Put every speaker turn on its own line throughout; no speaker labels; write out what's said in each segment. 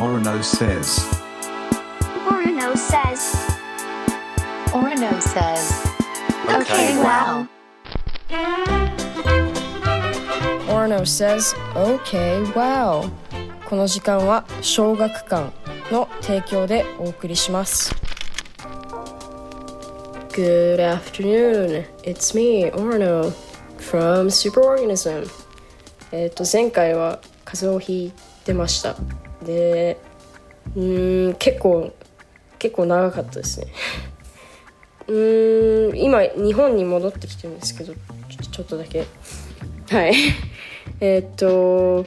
Orono says.
Orono says.
Orono says.
Okay, wow.
Orno says, OK, wow. この時間は小学館の提供でお送りします。Good afternoon. It's me, Orno, from Superorganism. えっと、前回は風邪をひいてました。で、うん、結構、結構長かったですね。うん、今、日本に戻ってきてるんですけど、ちょっとだけ。はい。えっと、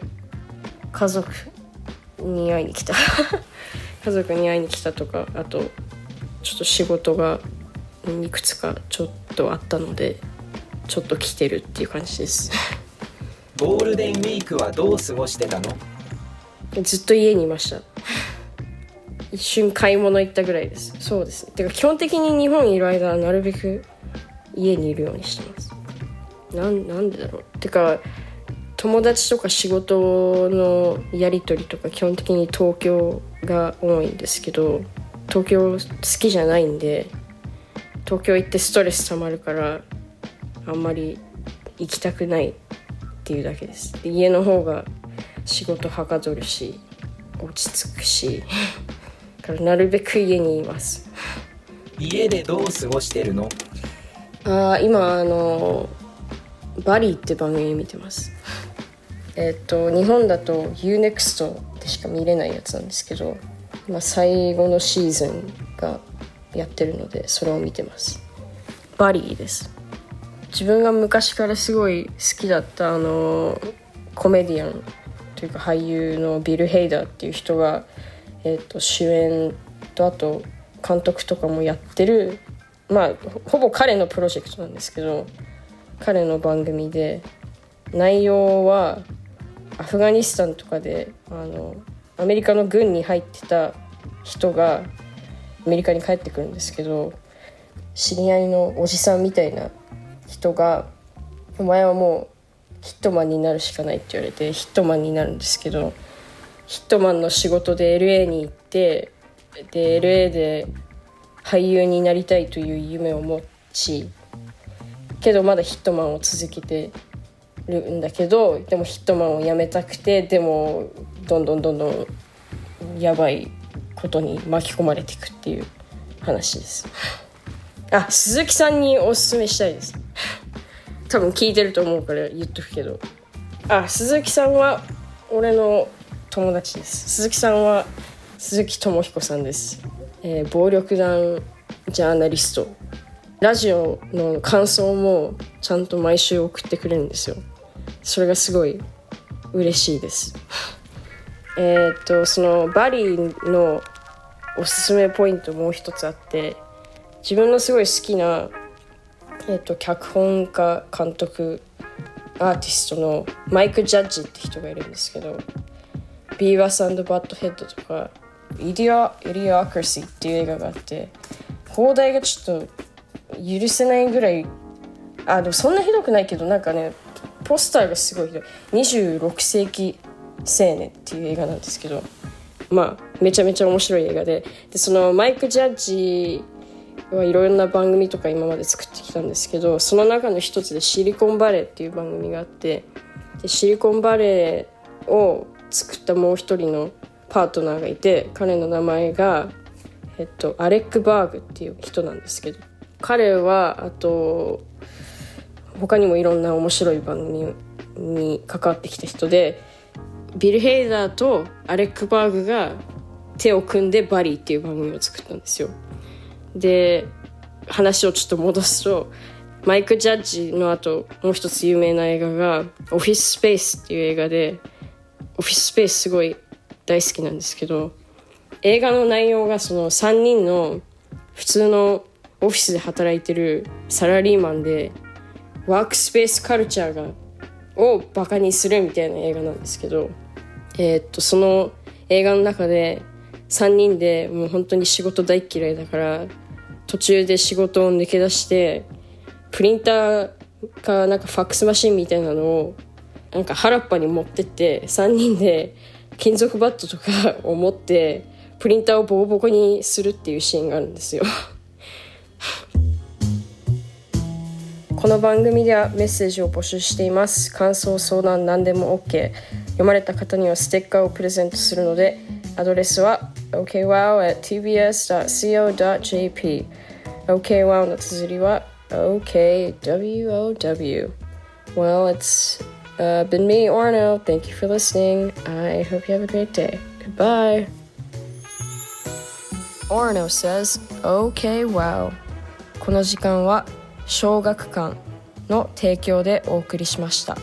家族に会いに来た。家族に会いに来たとか、あと、ちょっと仕事がいくつかちょっとあったので、ちょっと来てるっていう感じです。
ゴールデンウィークはどう過ごしてたの？
ずっと家にいました。一瞬買い物行ったぐらいです。そうですね。てか基本的に日本にいる間はなるべく家にいるようにしてます。なんなんでだろう。てか友達とか仕事のやり取りとか基本的に東京が多いんですけど東京好きじゃないんで東京行ってストレス溜まるからあんまり行きたくないっていうだけですで家の方が仕事はかどるし落ち着くしだからなるべく家にいます。
家でどう過ごしてるの？
あー今あのバリーって番組見てます。えっと日本だと UNEXT でしか見れないやつなんですけど今最後のシーズンがやってるのでそれを見てます。バリーです。自分が昔からすごい好きだったあのコメディアンというか俳優のビル・ヘイダーっていう人が、えっと主演とあと監督とかもやってるまあほほぼ彼のプロジェクトなんですけど彼の番組で内容はアフガニスタンとかであのアメリカの軍に入ってた人がアメリカに帰ってくるんですけど知り合いのおじさんみたいな人が「お前はもうヒットマンになるしかない」って言われてヒットマンになるんですけどヒットマンの仕事で LA に行ってで LA で俳優になりたいという夢を持ちけどまだヒットマンを続けてるんだけどでもヒットマンをやめたくてでもどんどんどんどんやばいことに巻き込まれていくっていう話です。あ鈴木さんにおすすめしたいです。多分聞いてると思うから言っとくけど。あ鈴木さんは俺の友達です。鈴木さんは鈴木智彦さんです、えー暴力団ジャーナリスト。ラジオの感想もちゃんと毎週送ってくれるんですよ。それがすごい嬉しいです。えっとそのバリーのおすすめポイントもう一つあって自分のすごい好きな、えーっと脚本家監督アーティストのマイク・ジャッジって人がいるんですけど「 Beavis Butt-Head」とか「 Idio, Idiocracy」っていう映画があって邦題がちょっと許せないぐらいあでもそんなひどくないけどなんかねポスターがすごいひどい。26世紀青年っていう映画なんですけどまあめちゃめちゃ面白い映画ででそのマイク・ジャッジいろんな番組とか今まで作ってきたんですけどその中の一つで「シリコンバレー」っていう番組があってでシリコンバレーを作ったもう一人のパートナーがいて彼の名前が、えっと、アレック・バーグっていう人なんですけど彼はあと他にもいろんな面白い番組に関わってきた人でビル・ヘイダーとアレック・バーグが手を組んでバリーっていう番組を作ったんですよ。で話をちょっと戻すとマイク・ジャッジの後もう一つ有名な映画が「オフィス・スペース」っていう映画でオフィス・スペースすごい大好きなんですけど映画の内容がその3人の普通のオフィスで働いてるサラリーマンでワークスペースカルチャーがをバカにするみたいな映画なんですけど、えーっとその映画の中で3人でもう本当に仕事大嫌いだから途中で仕事を抜け出してプリンターかなんかファックスマシンみたいなのをなんか原っぱに持ってって3人で金属バットとかを持ってプリンターをボコボコにするっていうシーンがあるんですよ。この番組ではメッセージを募集しています。感想相談何でも OK 読まれた方にはステッカーをプレゼントするのでアドレスは okwow の綴りは okwow Well, it's uh, been me, Orno. Thank you for listening. I hope you have a great day. Goodbye. Orno says, Okay, wow. この時間は小学館の提供でお送りしました。